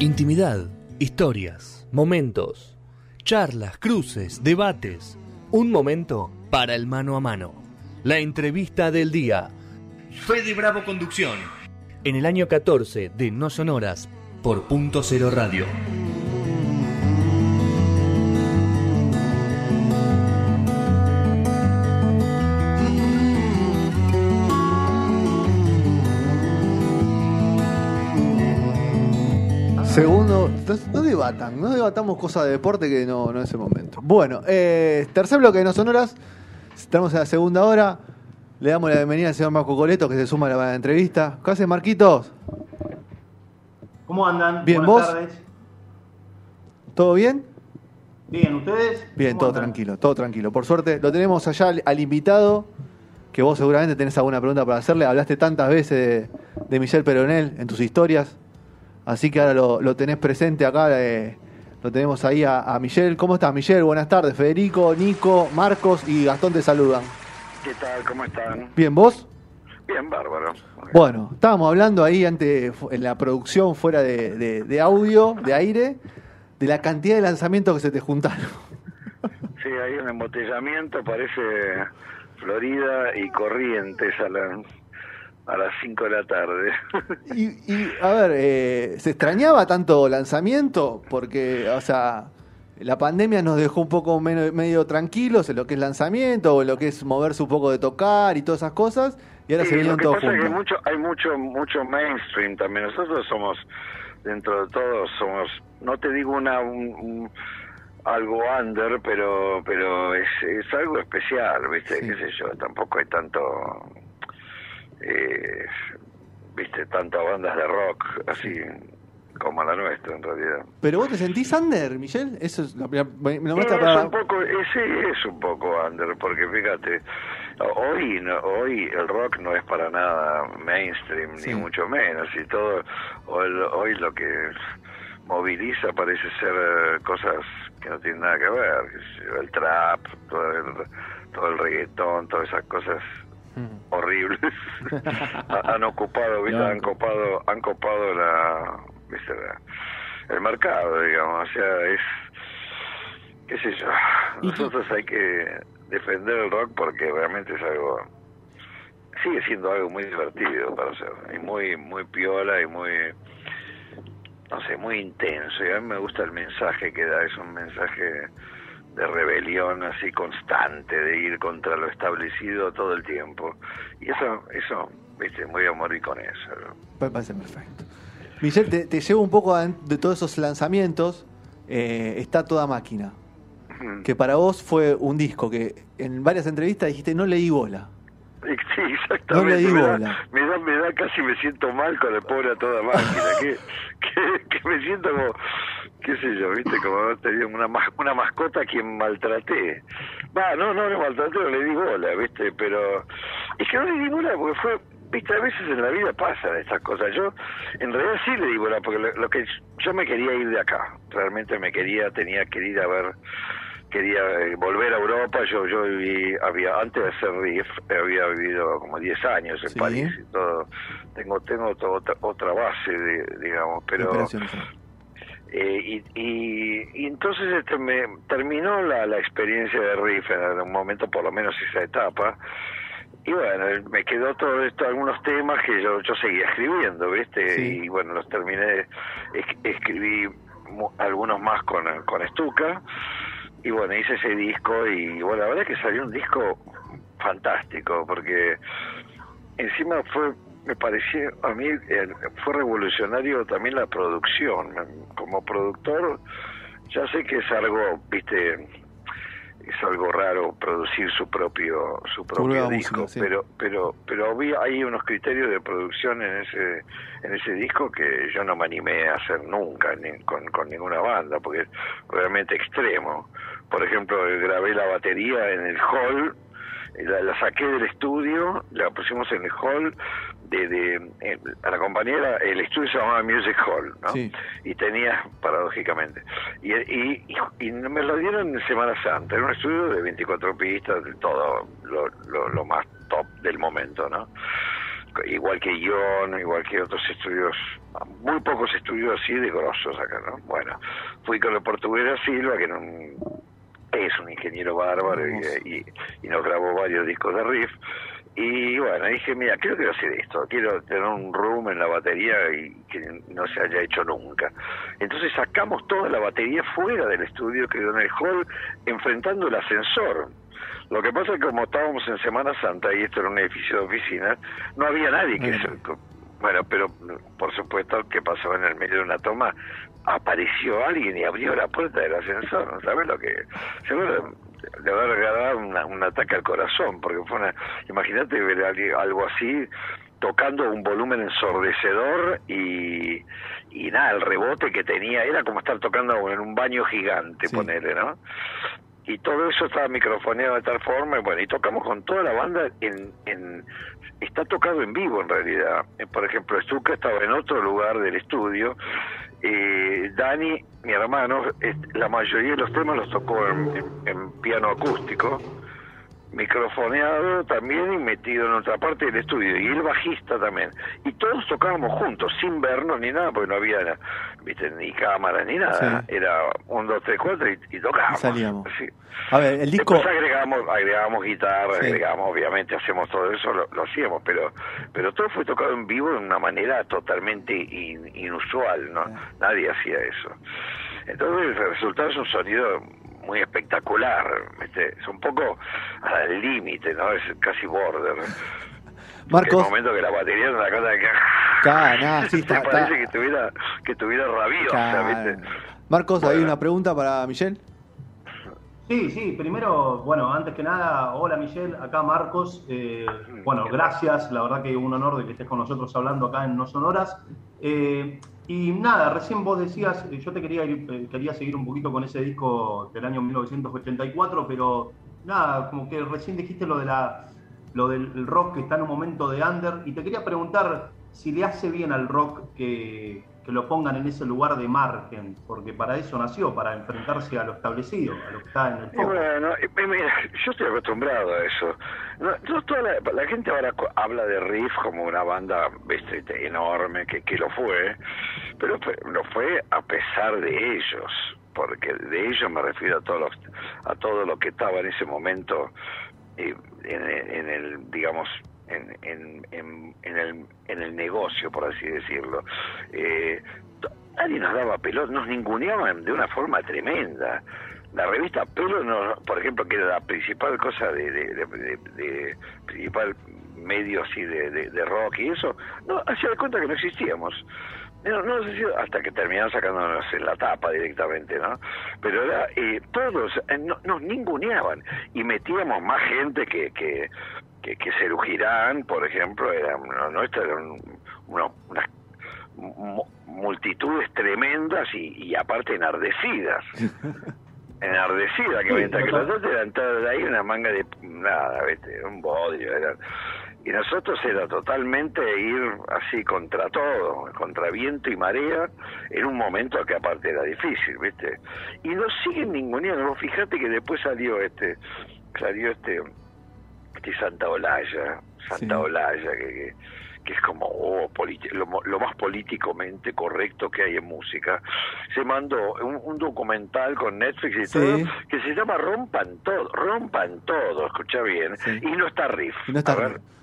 Intimidad, historias, momentos, charlas, cruces, debates. Un momento para el mano a mano. La entrevista del día. Fede Bravo Conducción. En el año 14 de No Sonoras por Punto Cero Radio. Segundo, no, debatan, no debatamos cosas de deporte que no, no es el momento. Bueno, eh, tercer bloque de No Sonoras, estamos en la segunda hora. Le damos la bienvenida al señor Marco Coleto que se suma a la entrevista. ¿Qué haces, Marquitos? ¿Cómo andan? Bien, Buenas ¿vos? tardes. ¿Todo bien? Bien, ¿ustedes? Bien, ¿Cómo todo andan? tranquilo, todo tranquilo. Por suerte, lo tenemos allá al, al invitado, que vos seguramente tenés alguna pregunta para hacerle. Hablaste tantas veces de, de Michel Peronel en tus historias, así que ahora lo, lo tenés presente acá. eh, lo tenemos ahí a, a Michel. ¿Cómo estás, Michel? Buenas tardes. Federico, Nico, Marcos y Gastón te saludan. ¿Qué tal? ¿Cómo están? Bien, ¿vos? Bien, bárbaro. Bueno, estábamos hablando ahí antes, en la producción fuera de, de- de audio, de aire, de la cantidad de lanzamientos que se te juntaron. Sí, hay un embotellamiento, parece Florida y Corrientes a, la- a las 5 de la tarde. Y, y, a ver, eh, ¿se extrañaba tanto lanzamiento? Porque, o sea, la pandemia nos dejó un poco menos, medio tranquilos en lo que es lanzamiento, o en lo que es moverse un poco de tocar y todas esas cosas, y ahora Sí, se que todos pasa es que juntos. mucho, hay mucho, mucho mainstream también. Nosotros somos, dentro de todo, somos, no te digo una un- un- algo under, pero pero es, es algo especial, ¿viste? Sí. ¿Qué sé yo? Tampoco hay tanto, eh, ¿viste? Tantas bandas de rock así como la nuestra, en realidad. Pero vos te sentís under, Michelle? Eso es la es un poco, eh, sí, es un poco under, porque fíjate, hoy no- hoy el rock no es para nada mainstream, Sí. ni mucho menos, y todo, hoy, hoy lo que moviliza parece ser eh, cosas que no tienen nada que ver, el trap, todo el, todo el reggaetón, todas esas cosas Mm. horribles Ha- han ocupado han copado han copado la, ¿viste? la- el mercado digamos. O sea es qué sé yo. Nosotros hay que defender el rock porque realmente es algo sigue siendo algo muy divertido para hacer. Y muy muy piola y muy no sé muy intenso. Y a mí me gusta el mensaje que da. Es un mensaje de rebelión así constante, de ir contra lo establecido todo el tiempo. Y eso, eso, viste, voy a morir con eso. Me parece perfecto. Michelle, te, te llevo un poco de todos esos lanzamientos. eh, está toda máquina. Que para vos fue un disco que en varias entrevistas dijiste no leí bola. Sí, exactamente. No me, da, bola. me da, me da, casi me siento mal con el pobre a toda máquina. que, que, que me siento como, qué sé yo, viste, como haber tenido una, una mascota a quien maltraté. Va, no, no le maltraté, no le di bola, viste, pero es que no le di bola porque fue, viste, a veces en la vida pasan estas cosas. Yo, en realidad sí le di bola porque lo, lo que yo me quería ir de acá, realmente me quería, tenía que ir a ver quería eh, volver a Europa, yo yo viví, había antes de hacer RIF, había vivido como 10 años en Sí. París y todo, tengo tengo otra, otra base, de, digamos, pero. Eh, y, y, y entonces este me terminó la, la experiencia de RIF en algún momento, por lo menos esa etapa, y bueno, me quedó todo esto, algunos temas que yo, yo seguía escribiendo, ¿viste? Sí. Y bueno, los terminé, es- escribí algunos más con, con Stuka, y bueno, hice ese disco, y bueno, la verdad que salió un disco fantástico, porque encima fue, me pareció, a mí eh, fue revolucionario también la producción. Como productor, ya sé que es algo, viste, es algo raro producir su propio su propio disco, música, sí. pero pero pero había hay unos criterios de producción en ese en ese disco que yo no me animé a hacer nunca ni con, con ninguna banda porque es realmente extremo. Por ejemplo, grabé la batería en el hall la, la saqué del estudio, la pusimos en el hall de, de eh, a la compañera, el estudio se llamaba Music Hall, ¿no? Sí. Y tenía, paradójicamente, y, y, y, y me lo dieron en Semana Santa, era un estudio de 24 pistas, de todo lo, lo, lo más top del momento, ¿no? igual que Ion, igual que otros estudios, muy pocos estudios así de grosos acá, ¿no? Bueno, fui con el portugués Silva, que no, es un ingeniero bárbaro y, y, nos grabó varios discos de riff. Y bueno, dije, mira, creo que quiero hacer esto, quiero tener un room en la batería y que no se haya hecho nunca. Entonces sacamos toda la batería fuera del estudio, quedó en el hall, enfrentando el ascensor. Lo que pasa es que como estábamos en Semana Santa y esto era un edificio de oficina, no había nadie que... Se, bueno, pero por supuesto que pasaba en el medio de una toma, apareció alguien y abrió la puerta del ascensor, ¿no sabes lo que? Seguro le haber regalado un ataque al corazón, porque fue una... Imagínate ver algo así tocando un volumen ensordecedor y, y nada, el rebote que tenía era como estar tocando en un baño gigante, ponele, ¿no? Y todo eso estaba microfoneado de tal forma, y bueno, y tocamos con toda la banda en, en está tocado en vivo en realidad. Eh, por ejemplo, Stuka estaba en otro lugar del estudio, eh, Dani, mi hermano, la mayoría de los temas los tocó en piano acústico, microfoneado también y metido en otra parte del estudio. Y el bajista también. Y todos tocábamos juntos sin vernos ni nada porque no había ¿viste? ni cámara ni nada. Era un dos tres cuatro y, tocábamos. Salíamos. A ver el disco Después agregamos agregamos guitarra agregamos obviamente hacemos todo eso lo, hacíamos pero pero todo fue tocado en vivo de una manera totalmente inusual no nadie hacía eso. Entonces el resultado es un sonido muy espectacular, es un poco al límite, ¿no? Es casi border. Marcos. En el momento que la batería es una cosa que... Claro, sí, está, parece que tuviera, que tuviera rabiosa, Marcos, ¿hay una pregunta para Michelle? Sí, sí, primero, bueno, antes que nada, hola Michelle, acá Marcos. Eh, bueno, gracias, la verdad que un honor de que estés con nosotros hablando acá en No Sonoras. Eh, y nada, recién vos decías, eh, yo te quería, eh, quería seguir un poquito con ese disco del año 1984, pero nada, como que recién dijiste lo, de la, lo del rock que está en un momento de under, y te quería preguntar si le hace bien al rock que, que lo pongan en ese lugar de margen, porque para eso nació, para enfrentarse a lo establecido, a lo que está en el foco. Bueno, yo estoy acostumbrado a eso. No, toda la, gente ahora habla de Riff como una banda este, enorme, que, que lo fue, pero lo fue a pesar de ellos, porque de ellos me refiero a, todos a todo lo que estaba en ese momento eh, en, el, digamos, en, en, en, el, en el negocio, por así decirlo. Eh, nadie nos daba pelota, nos ninguneaban de una forma tremenda. La revista Pelo, no, por ejemplo, que era la principal cosa de, de, principal medio así de, rock y eso, no hacía de cuenta que no existíamos. No, no hasta que terminaron sacándonos en la tapa directamente, ¿no? Pero era, eh, todos eh, nos ninguneaban y metíamos más gente que, que, que, que Cerugirán, por ejemplo, eran, no, eran unas multitudes tremendas y, y aparte enardecidas. enardecidas, que mientras que los otros eran todos ahí una manga de nada, ¿viste? un bodrio, eran y nosotros era totalmente ir así contra todo, contra viento y marea, en un momento que aparte era difícil, ¿viste? Y nos siguen ninguneando, fíjate que después salió este, salió este, este Santa Olaya, Santa Olaya, que, que, es como oh, lo, más políticamente correcto que hay en música, se mandó un, documental con Netflix y todo, que se llama Rompan Todo, Rompan Todo, escucha bien, y no está Riff. no está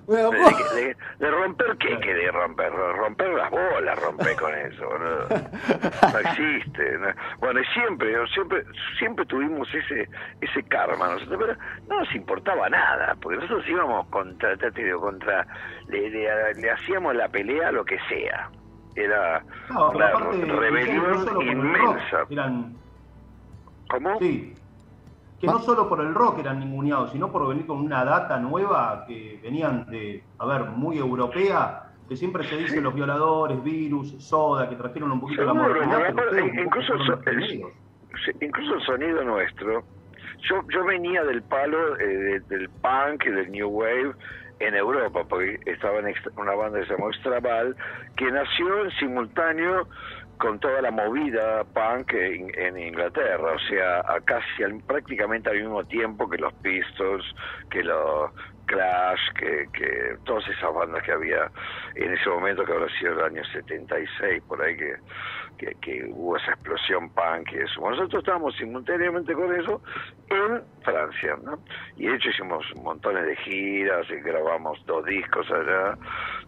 de, romper qué que de romper romper las bolas romper con eso no, existe bueno y siempre siempre siempre tuvimos ese ese karma nosotros pero no nos importaba nada porque nosotros íbamos contra te contra le, le, hacíamos la pelea lo que sea. Era una rebelión inmensa. ¿Cómo? Sí, que no solo por el rock eran ninguneados, sino por venir con una data nueva que venían de, a ver, muy europea, que siempre se dice los violadores, virus, soda, que trajeron un poquito la modernidad. incluso, el, incluso el sonido nuestro, yo, yo venía del palo eh, del punk y del new wave en Europa, porque estaba en una banda que se llamó Extraval, que nació en simultáneo con toda la movida punk en, Inglaterra, o sea, casi prácticamente al mismo tiempo que los Pistols, que los Clash, que, que todas esas bandas que había en ese momento, que habrá sido el año 76, por ahí que, que, hubo esa explosión punk y eso. Nosotros estábamos simultáneamente con eso en Francia, ¿no? Y de hecho hicimos montones de giras y grabamos dos discos allá.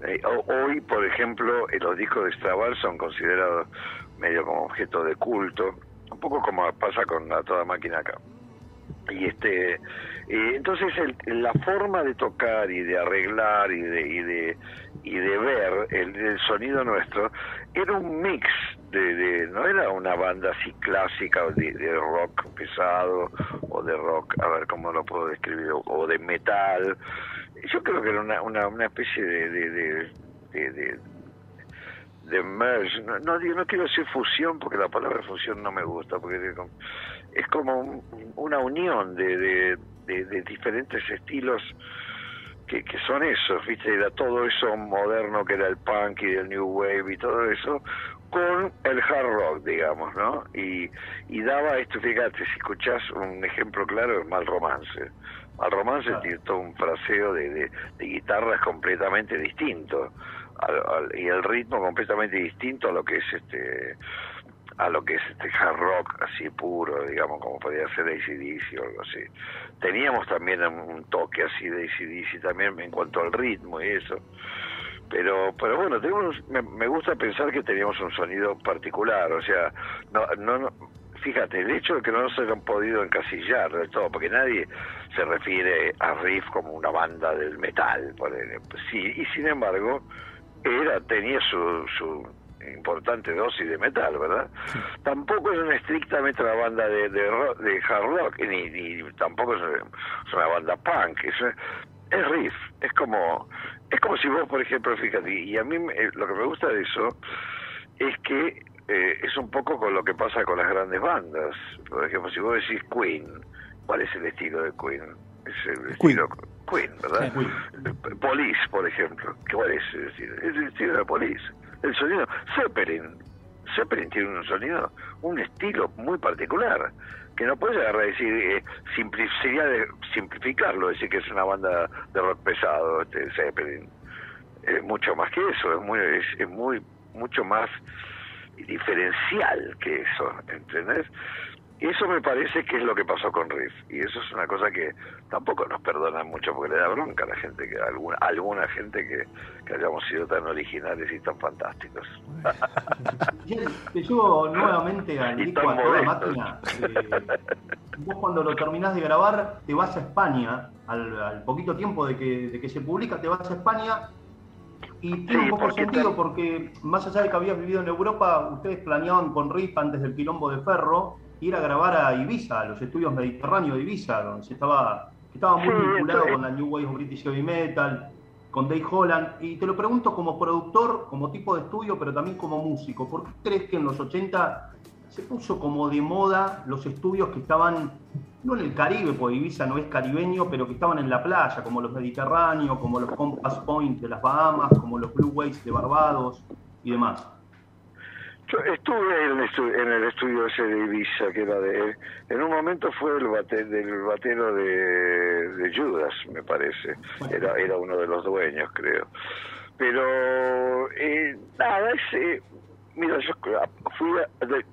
Eh, hoy, por ejemplo, los discos de Straval son considerados medio como objeto de culto, un poco como pasa con toda máquina acá y este entonces la forma de tocar y de arreglar y de y de, y de ver el, sonido nuestro era un mix de, no era una banda así clásica de, de rock pesado o de rock a ver cómo lo puedo describir o, de metal. Yo creo que era una una, una especie de, de, de de merge, no, no, no quiero decir fusión porque la palabra fusión no me gusta, porque es como una unión de, de, diferentes estilos que, que son esos, ¿viste? Era todo eso moderno que era el punk y el new wave y todo eso, con el hard rock, digamos, ¿no? Y, y daba esto, fíjate, si escuchás un ejemplo claro, es Mal Romance. Mal Romance tiene todo un fraseo de, de, de guitarras completamente distinto y el ritmo completamente distinto a lo que es este a lo que es este hard rock así puro, digamos, como podría ser ACDC o algo así. Teníamos también un toque así de ACDC también en cuanto al ritmo y eso. Pero, pero bueno, tenemos, me, gusta pensar que teníamos un sonido particular, o sea, no, no, fíjate, el hecho de que no nos hayan podido encasillar del todo, porque nadie se refiere a Riff como una banda del metal, por sí, y sin embargo, era tenía su, su importante dosis de metal, ¿verdad? Tampoco es una estrictamente una banda de, de, de hard rock, ni, ni tampoco es una, banda punk, es, es riff, es como es como si vos, por ejemplo, fíjate, y a mí lo que me gusta de eso es que eh, es un poco con lo que pasa con las grandes bandas. Por ejemplo, si vos decís Queen, ¿cuál es el estilo de Queen? Es el estilo Queen, ¿verdad? Police, por ejemplo. ¿Cuál es? Es el estilo de Police. El sonido. Zeppelin. Zeppelin tiene un sonido, un estilo muy particular. Que no puedes agarrar y decir, eh, de simplificarlo, decir que es una banda de rock pesado, este Zeppelin. Es mucho más que eso, es muy, es muy, mucho más diferencial que eso, ¿entendés? Eso me parece que es lo que pasó con Riff. Y eso es una cosa que tampoco nos perdonan mucho porque le da bronca a la gente, que alguna, alguna gente que, hayamos sido tan originales y tan fantásticos. te llevo nuevamente al disco a toda máquina. Eh, vos cuando lo terminás de grabar te vas a España, al, poquito tiempo de que, de que se publica, te vas a España y tiene un poco sentido porque más allá de que habías vivido en Europa, ustedes planeaban con Riff antes del quilombo de Ferro ir a grabar a Ibiza, a los estudios Mediterráneos de Ibiza, donde se estaba, estaba muy vinculado con la New Wave of British Heavy Metal, con Dave Holland. Y te lo pregunto como productor, como tipo de estudio, pero también como músico. ¿Por qué crees que en los 80 se puso como de moda los estudios que estaban, no en el Caribe, porque Ibiza no es caribeño, pero que estaban en la playa, como los Mediterráneos, como los Compass Point de las Bahamas, como los Blue Waves de Barbados y demás? Estuve en, el estudio ese de Ibiza, que era de... En un momento fue el bate, del batero de, Judas, me parece. Era, era uno de los dueños, creo. Pero, eh, nada, ese... Mira, yo fui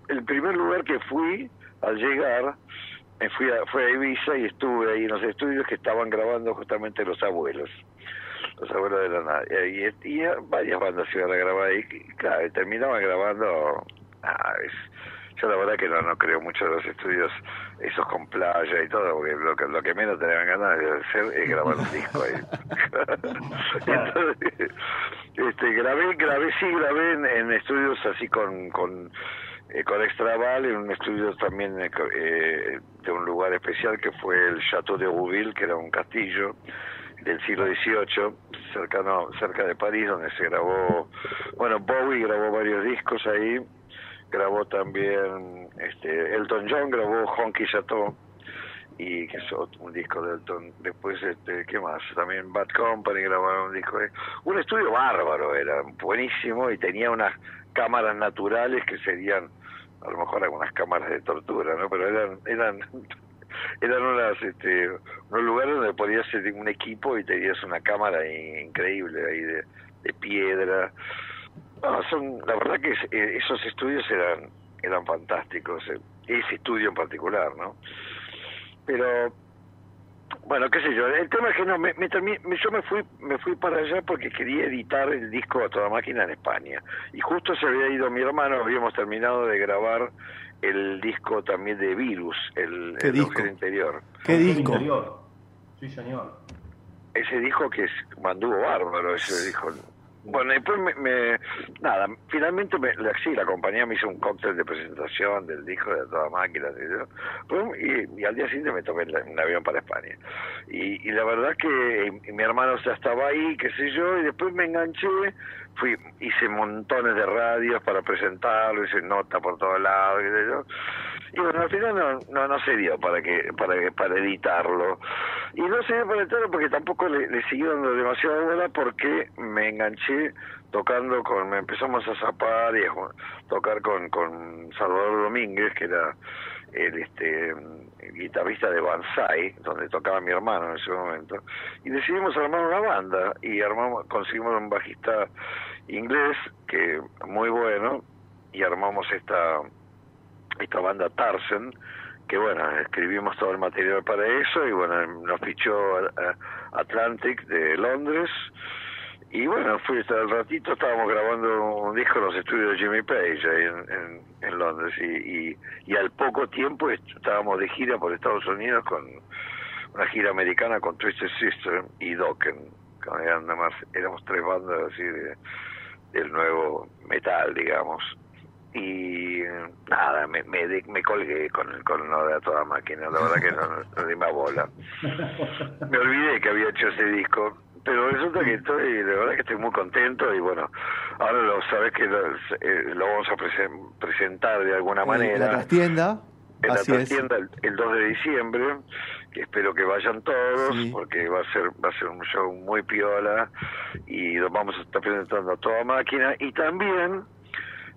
el primer lugar que fui al llegar me fui a, fue a Ibiza y estuve ahí en los estudios que estaban grabando justamente los abuelos los abuelos de la nada. Y, y, varias bandas iban a grabar ahí, y, claro, terminaban grabando. Ah, yo la verdad que no, no creo mucho de los estudios esos con playa y todo, porque lo que, lo que menos tenían ganas de hacer es grabar un disco ahí. Entonces, este, grabé, grabé, sí, grabé en, estudios así con, con, eh, con Extraval, en un estudio también eh, de un lugar especial que fue el Chateau de Rouville, que era un castillo, del siglo XVIII, cercano, cerca de París, donde se grabó, bueno, Bowie grabó varios discos ahí, grabó también, este, Elton John grabó Honky Chateau, y que es un disco de Elton, después, este, ¿qué más? También Bad Company grabaron un disco, un estudio bárbaro, era buenísimo y tenía unas cámaras naturales que serían, a lo mejor algunas cámaras de tortura, ¿no? Pero eran, eran eran unas, este, unos lugares donde podías hacer un equipo y tenías una cámara increíble ahí de, piedra. No, son, la verdad que eh, esos estudios eran, eran fantásticos, eh, ese estudio en particular, ¿no? Pero bueno, qué sé yo, el tema es que no, me, me, yo me fui, me fui para allá porque quería editar el disco a toda máquina en España. Y justo se había ido mi hermano, habíamos terminado de grabar el disco también de Virus, el, ¿Qué disco? interior. ¿Qué disco? Sí, señor. Ese disco que es manduvo bárbaro, ese disco bueno, después me, nada, finalmente me, sí, la compañía me hizo un cóctel de presentación del disco de toda máquina y, y, al día siguiente me tomé un avión para España. Y, y la verdad que mi hermano ya estaba ahí, qué sé yo, y después me enganché, fui, hice montones de radios para presentarlo, hice nota por todos lados, qué sé yo y bueno al final no, no, no se dio para que para para editarlo. Y no se dio para editarlo porque tampoco le, le siguió dando demasiada bola porque me enganché tocando con me empezamos a zapar y a tocar con con Salvador Domínguez que era el este guitarrista de Banzai, donde tocaba mi hermano en ese momento, y decidimos armar una banda y armamos, conseguimos un bajista inglés que muy bueno y armamos esta esta banda Tarsen, que bueno, escribimos todo el material para eso y bueno, nos fichó Atlantic de Londres. Y bueno, fui hasta el ratito, estábamos grabando un disco en los estudios de Jimmy Page ahí en, en, Londres. Y, al poco tiempo estábamos de gira por Estados Unidos con una gira americana con Twisted Sister y Dokken, más, éramos tres bandas así de, del nuevo metal, digamos y nada, me, me, me colgué con, con lo de a toda máquina, la verdad que no, no, di más bola. Me olvidé que había hecho ese disco, pero resulta que estoy, de verdad que estoy muy contento y bueno, ahora lo sabes que lo, eh, lo vamos a presentar de alguna manera. En la trastienda. En la trastienda el, 2 de diciembre, que espero que vayan todos, porque va a ser va a ser un show muy piola y lo vamos a estar presentando a toda máquina y también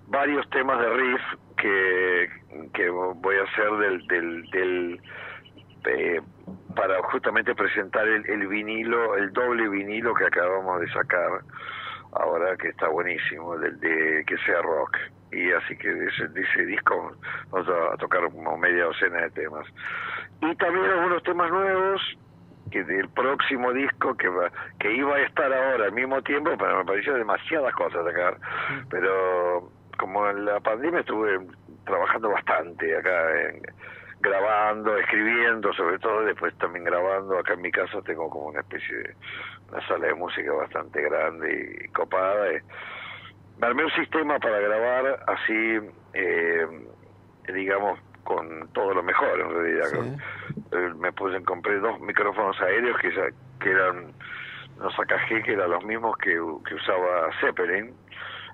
varios temas de riff que, que voy a hacer del, del, del eh, para justamente presentar el, el, vinilo, el doble vinilo que acabamos de sacar ahora que está buenísimo, del de que sea rock. Y así que de ese, de ese disco vamos a, tocar como media docena de temas. Y también algunos temas nuevos que del próximo disco que va, que iba a estar ahora al mismo tiempo, pero me pareció demasiadas cosas sacar. Pero en la pandemia estuve trabajando bastante acá, grabando, escribiendo, sobre todo después también grabando. Acá en mi casa tengo como una especie de una sala de música bastante grande y copada. Y me armé un sistema para grabar así, eh, digamos, con todo lo mejor en realidad. Eh, me puse, compré dos micrófonos aéreos que, que eran los AKG, que eran los mismos que, que usaba Zeppelin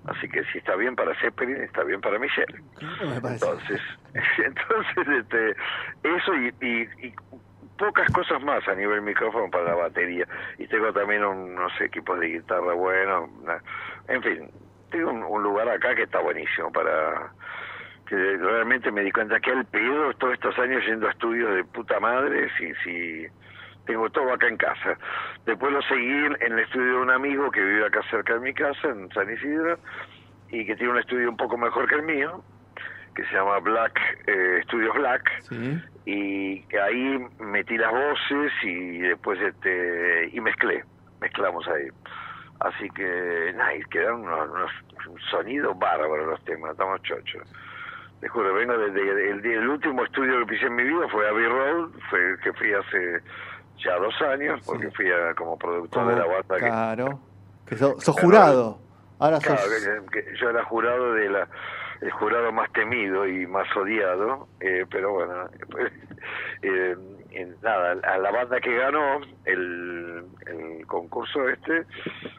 Así que si está bien para Zeppelin, está bien para Michelle. Entonces, entonces este, eso y, y, pocas cosas más a nivel micrófono para la batería. Y tengo también unos equipos de guitarra buenos. en fin, tengo un, lugar acá que está buenísimo para que realmente me di cuenta que al pedo todos estos años yendo a estudios de puta madre, si, si tengo todo acá en casa. Después lo seguí en el estudio de un amigo que vive acá cerca de mi casa, en San Isidro, y que tiene un estudio un poco mejor que el mío, que se llama Black, eh, Studios Black, y ahí metí las voces y después este y mezclé, mezclamos ahí. Así que, nada, quedaron unos, unos sonidos bárbaros los temas, estamos chochos. Te juro, vengo desde el, último estudio que pisé en mi vida fue Abbey Road, fue que fui hace ya dos años, porque fui como productor de la banda. Claro, que, sos, jurado. Ahora claro, que, yo era jurado de la el jurado más temido y más odiado, eh, pero bueno, eh, nada, a la banda que ganó el, el concurso este,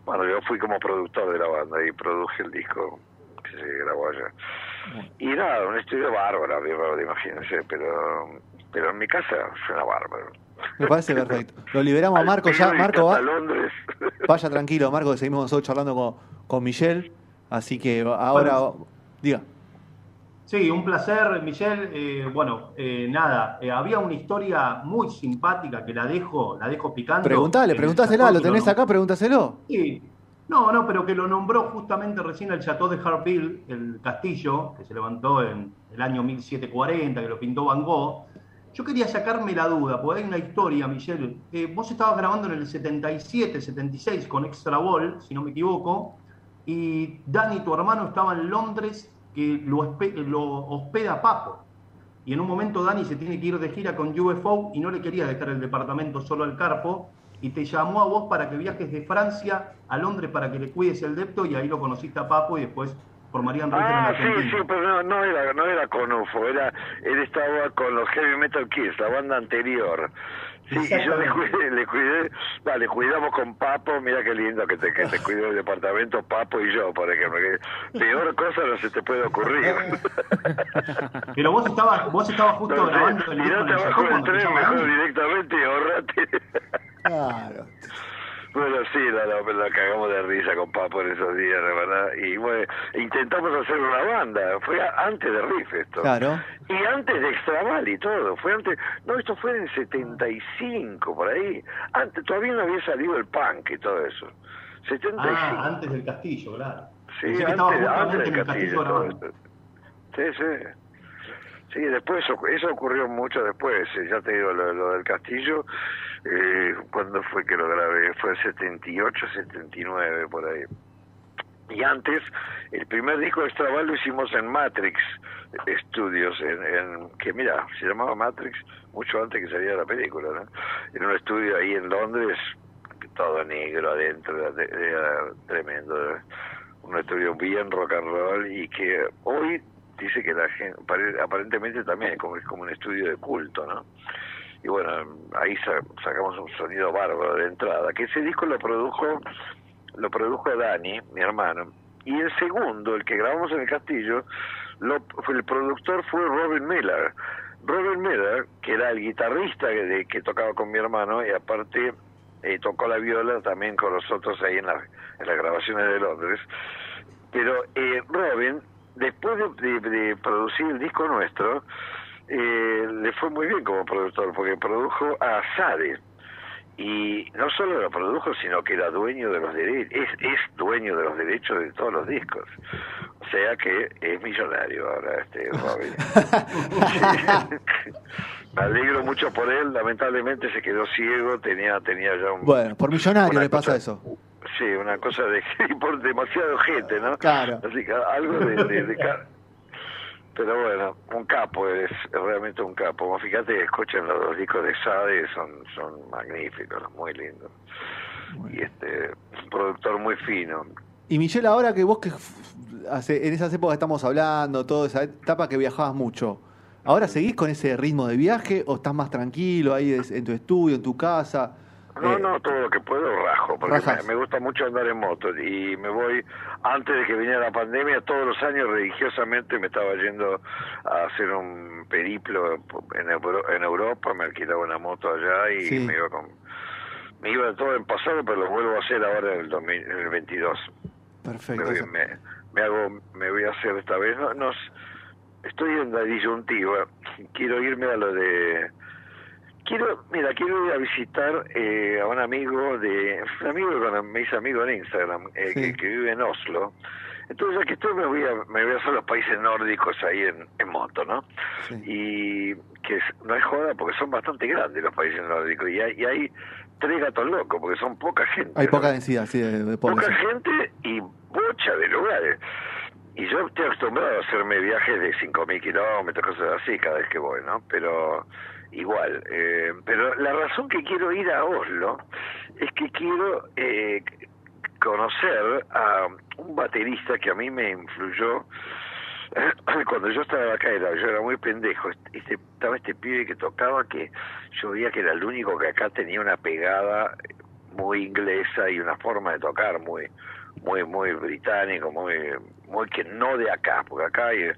bueno, yo fui como productor de la banda y produje el disco que se grabó allá. Y nada, un estudio bárbaro, imagínense, pero, pero en mi casa suena bárbaro. Me parece perfecto. Lo liberamos a Marco ya. Marco va. Vaya tranquilo, Marco, que seguimos nosotros charlando con, con Michelle. Así que ahora. diga. Sí, un placer, Michelle. Eh, bueno, eh, nada, eh, había una historia muy simpática que la dejo, la dejo picando. Preguntale, preguntásela, ¿lo tenés acá? Pregúntaselo. Sí. No, no, pero que lo nombró justamente recién el Chateau de Harville, el castillo que se levantó en el año 1740, que lo pintó Van Gogh. Yo quería sacarme la duda, porque hay una historia, Michelle. vos estabas grabando en el 77, 76 con Extra Ball, si no me equivoco, y Dani, tu hermano, estaba en Londres que lo, hospeda Papo. Y en un momento Dani se tiene que ir de gira con UFO y no le quería dejar el departamento solo al Carpo y te llamó a vos para que viajes de Francia a Londres para que le cuides el depto y ahí lo conociste a Papo y después formarían Ah, sí, sí, pero no, era, no era con UFO, era, él estaba con los Heavy Metal Kids, la banda anterior. Sí, y yo le cuidé, le cuidé, vale, cuidamos con Papo, mira qué lindo que te, que te cuidó el departamento, Papo y yo, por ejemplo, que peor cosa no se te puede ocurrir. Pero vos estabas, vos estabas justo Entonces, grabando el Tirate abajo del tren mejor directamente y ahorrate. Claro. Bueno, sí, la, la, cagamos de risa con Papo en esos días, la verdad. Y bueno, intentamos hacer una banda. Fue antes de Riff esto. Claro. Y antes de Extraval y todo. Fue antes. No, esto fue en el 75, por ahí. Antes, todavía no había salido el punk y todo eso. 75. Ah, antes del castillo, claro. Sí, antes, antes del castillo. sí, sí. Sí, después eso, eso ocurrió mucho después, eh, ya te digo, lo del castillo eh, ¿Cuándo fue que lo grabé? Fue el 78, 79, por ahí. Y antes, el primer disco de Straval lo hicimos en Matrix Studios, en, que mira, se llamaba Matrix mucho antes que saliera la película, ¿no? En un estudio ahí en Londres, todo negro adentro, era tremendo. Un estudio bien rock and roll y que hoy dice que la gente, aparentemente también como, es como un estudio de culto, ¿no? Y bueno, ahí sacamos un sonido bárbaro de entrada, que ese disco lo produjo lo produjo Dani, mi hermano, y el segundo, el que grabamos en el castillo, lo, el productor fue Robin Miller. Robin Miller, que era el guitarrista que, que tocaba con mi hermano y aparte eh, tocó la viola también con nosotros ahí en, las grabaciones de Londres. Pero eh, Robin, después de producir el disco nuestro, eh, le fue muy bien como productor, porque produjo a Sade. Y no solo lo produjo, sino que era dueño de los derechos, es, es dueño de los derechos de todos los discos. O sea que es millonario ahora este Robin. Me alegro mucho por él, lamentablemente se quedó ciego, tenía tenía ya un... Bueno, por millonario le pasa eso. Sí, una cosa de por demasiado gente, ¿no? Claro. Así que algo de, de pero bueno, un capo, es, realmente un capo. Fíjate, escuchen los dos discos de Sade, son, son magníficos, muy lindos. Y este, un productor muy fino. Y Michelle, ahora que vos que hace, en esas épocas estamos hablando, toda esa etapa que viajabas mucho, ¿ahora seguís con ese ritmo de viaje o estás más tranquilo ahí en tu estudio, en tu casa? No, no, todo lo que puedo rajo, porque me, gusta mucho andar en moto y me voy, antes de que viniera la pandemia, todos los años religiosamente me estaba yendo a hacer un periplo en, en Europa, me alquilaba una moto allá y me iba con... Me iba todo en pasado, pero lo vuelvo a hacer ahora en el, 2022. Perfecto. Me, me, hago, me voy a hacer esta vez, no, no estoy en la disyuntiva, quiero irme a lo de Quiero, mira, quiero ir a visitar eh, a un amigo de, un amigo que me hizo amigo en Instagram, eh, que, vive en Oslo. Entonces aquí estoy me voy a, me voy a hacer los países nórdicos ahí en, en moto, ¿no? Y que no es joda porque son bastante grandes los países nórdicos y hay, y hay tres gatos locos porque son poca gente. Hay poca densidad, sí, de, Poca gente y bocha de lugares. Y yo estoy acostumbrado a hacerme viajes de 5.000 kilómetros, cosas así, cada vez que voy, ¿no? Pero igual. Eh, pero la razón que quiero ir a Oslo es que quiero eh, conocer a un baterista que a mí me influyó cuando yo estaba acá era, yo era muy pendejo este, estaba este pibe que tocaba que yo veía que era el único que acá tenía una pegada muy inglesa y una forma de tocar muy muy muy británico muy muy que no de acá porque acá hay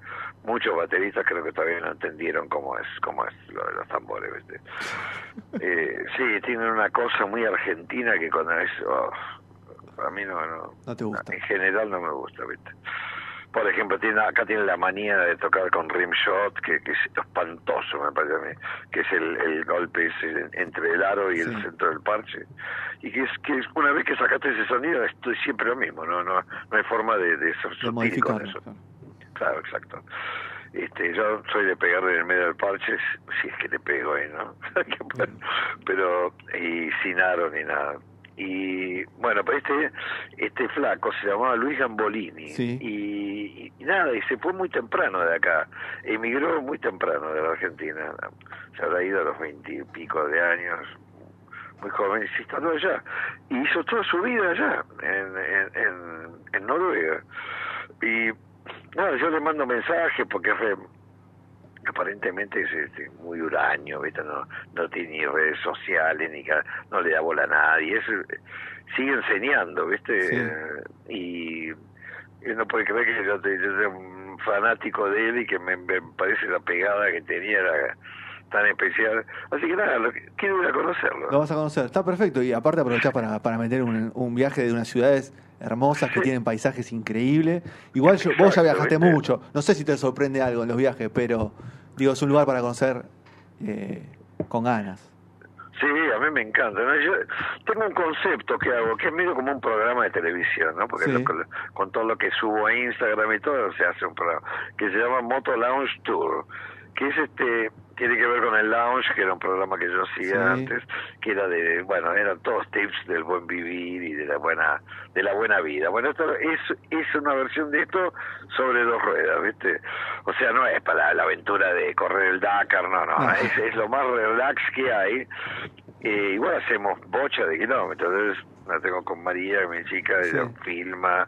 muchos bateristas creo que todavía no entendieron cómo es cómo es lo de los tambores ¿viste? eh, sí tienen una cosa muy argentina que cuando es oh, a mí no, no te gusta en general no me gusta ¿viste? por ejemplo, tiene, acá tiene la manía de tocar con rimshot, que, que es espantoso, me parece a mí, que es el, el golpe ese entre el aro y el centro del parche. Y que es que una vez que sacaste ese sonido, es siempre lo mismo, no no no hay forma de, de ser sutil con eso. Claro, exacto. Este, yo soy de pegarle en el medio del parche, si es que le pego ahí, ¿no? Pero, y sin aro ni nada. Y bueno, pues este, este flaco se llamaba Luis Gambolini. Y, nada, y se fue muy temprano de acá. Emigró muy temprano de la Argentina. Se habrá ido a los veintipico de años, muy joven, y se instaló allá. Y hizo toda su vida allá, en, en, en Noruega. Y no, yo le mando mensajes porque aparentemente es este, muy huraño, ¿viste? No, no tiene ni redes sociales, ni no le da bola a nadie, es, sigue enseñando, ¿viste? y él no puede creer que yo, te, sea un fanático de él y que me, parece la pegada que tenía era tan especial. Así que nada, quiero ir a conocerlo. Lo vas a conocer, está perfecto. Y aparte aprovechás para, para meter un, un viaje de unas ciudades hermosas que tienen paisajes increíbles. Igual vos ya viajaste mucho. No sé si te sorprende algo en los viajes, pero digo, es un lugar para conocer eh, con ganas. Sí, a mí me encanta. Yo tengo un concepto que hago, que es medio como un programa de televisión, ¿no? Porque con todo lo que subo a Instagram y todo, se hace un programa que se llama Moto Lounge Tour, que es este tiene que ver con el lounge, que era un programa que yo hacía antes, que era de, bueno, eran todos tips del buen vivir y de la buena, de la buena vida. Bueno, esto es, es una versión de esto sobre dos ruedas, ¿viste? O sea, no es para la aventura de correr el Dakar, no, no, es, es, lo más relax que hay. Eh, igual hacemos bocha de kilómetros, entonces la tengo con María, mi chica, ella filma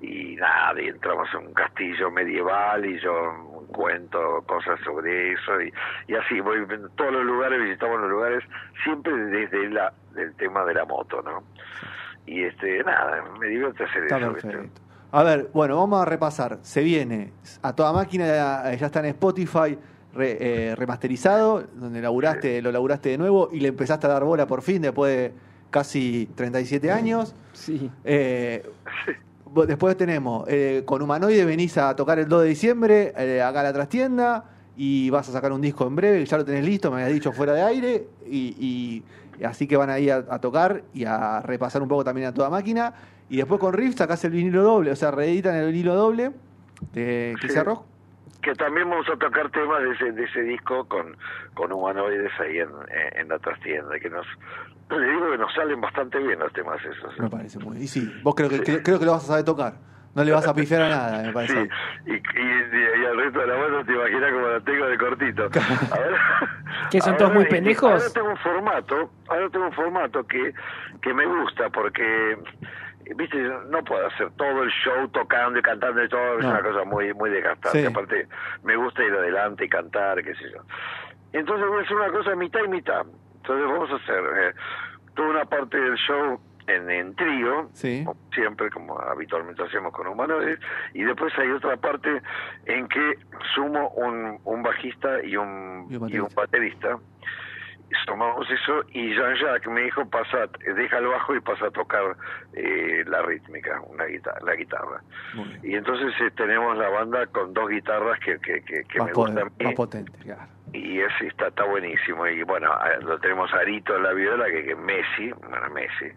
y nada, y entramos en un castillo medieval y yo cuento cosas sobre eso y, y así voy en todos los lugares, visitamos los lugares siempre desde la, el tema de la moto, ¿no? Y este, nada, me divierte hacer eso. A ver, bueno, vamos a repasar. Se viene a toda máquina, ya, está en Spotify. Eh, remasterizado, donde laburaste, lo laburaste de nuevo y le empezaste a dar bola por fin después de casi 37 años. Sí. Eh, después tenemos, eh, con Humanoide venís a tocar el 2 de diciembre, eh, acá a la trastienda, y vas a sacar un disco en breve, que ya lo tenés listo, me habías dicho fuera de aire, y, así que van a ir a, tocar y a repasar un poco también a toda máquina. Y después con Riff sacás el vinilo doble, o sea, reeditan el vinilo doble de Cristian Rock que también vamos a tocar temas de ese, de ese disco con, con humanoides ahí en, en la trastienda, que nos, le digo que nos salen bastante bien los temas esos. Me parece muy bien. Y sí, vos creo que, creo que lo vas a saber tocar. No le vas a pifiar a nada, me parece. Sí, y, y, al resto de la banda te imaginas como la tengo de cortito. ¿Que son todos muy pendejos? Ahora tengo un formato, ahora tengo un formato que, que me gusta porque viste no puedo hacer todo el show tocando y cantando y todo es una cosa muy muy desgastante aparte me gusta ir adelante y cantar qué sé yo entonces voy a hacer una cosa mitad y mitad entonces vamos a hacer eh, toda una parte del show en, en trío, siempre como habitualmente hacemos con humanoides, y después hay otra parte en que sumo un, un bajista y un, y un baterista. Tomamos eso y Jean-Jacques me dijo, pasa, deja el bajo y pasa a tocar eh, la rítmica, una guitarra, la guitarra. Y entonces eh, tenemos la banda con dos guitarras que, que, que, me gustan. Más potente, claro y es, está, está buenísimo. Y bueno, lo tenemos a Arito en la viola, que, que Messi, bueno, Messi,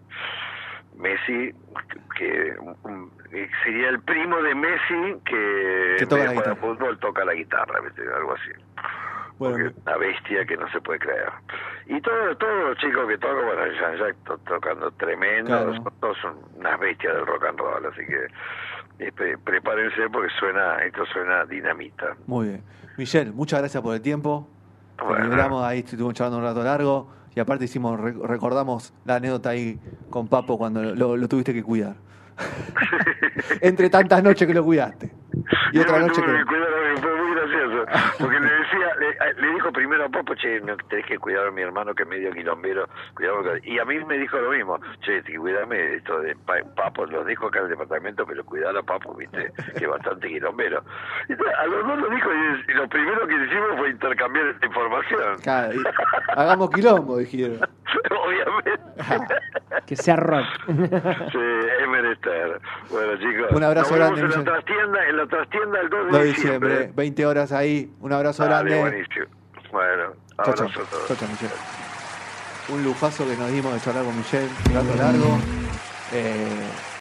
Messi, que sería el primo de Messi que, que toca la fútbol toca la guitarra, algo así. Bueno, una bestia que no se puede creer. Y todos todo los chicos que tocan, bueno, ya, ya tocando tremendo, todos son unas bestias del rock and roll, así que este, prepárense porque suena, esto suena dinamita. Muy bien. Michelle, muchas gracias por el tiempo. Bueno. ahí, estuvimos charlando un rato largo y aparte hicimos recordamos la anécdota ahí con Papo cuando lo, tuviste que cuidar. Entre tantas noches que lo cuidaste. Y otra noche que... que fue muy gracioso. Porque le dijo primero a Papo, che, no, tenés que cuidar a mi hermano que es medio quilombero, cuidado, y a mí me dijo lo mismo, che, cuidame esto de Papo, los dejo acá en el departamento, pero cuidar a Papo, viste, que es bastante quilombero. a los dos lo dijo y, lo primero que hicimos fue intercambiar esta información. Claro, hagamos quilombo, dijeron. Obviamente. que sea rock. sí, es menester. Bueno, chicos. Un abrazo grande. En la, trastienda, en la trastienda el 2 de, diciembre. 20 horas ahí. Un abrazo grande. Buenísimo. Bueno, abrazo chau, a todos. Michelle. Un lujazo que nos dimos de charlar con Michelle, rato largo. Eh,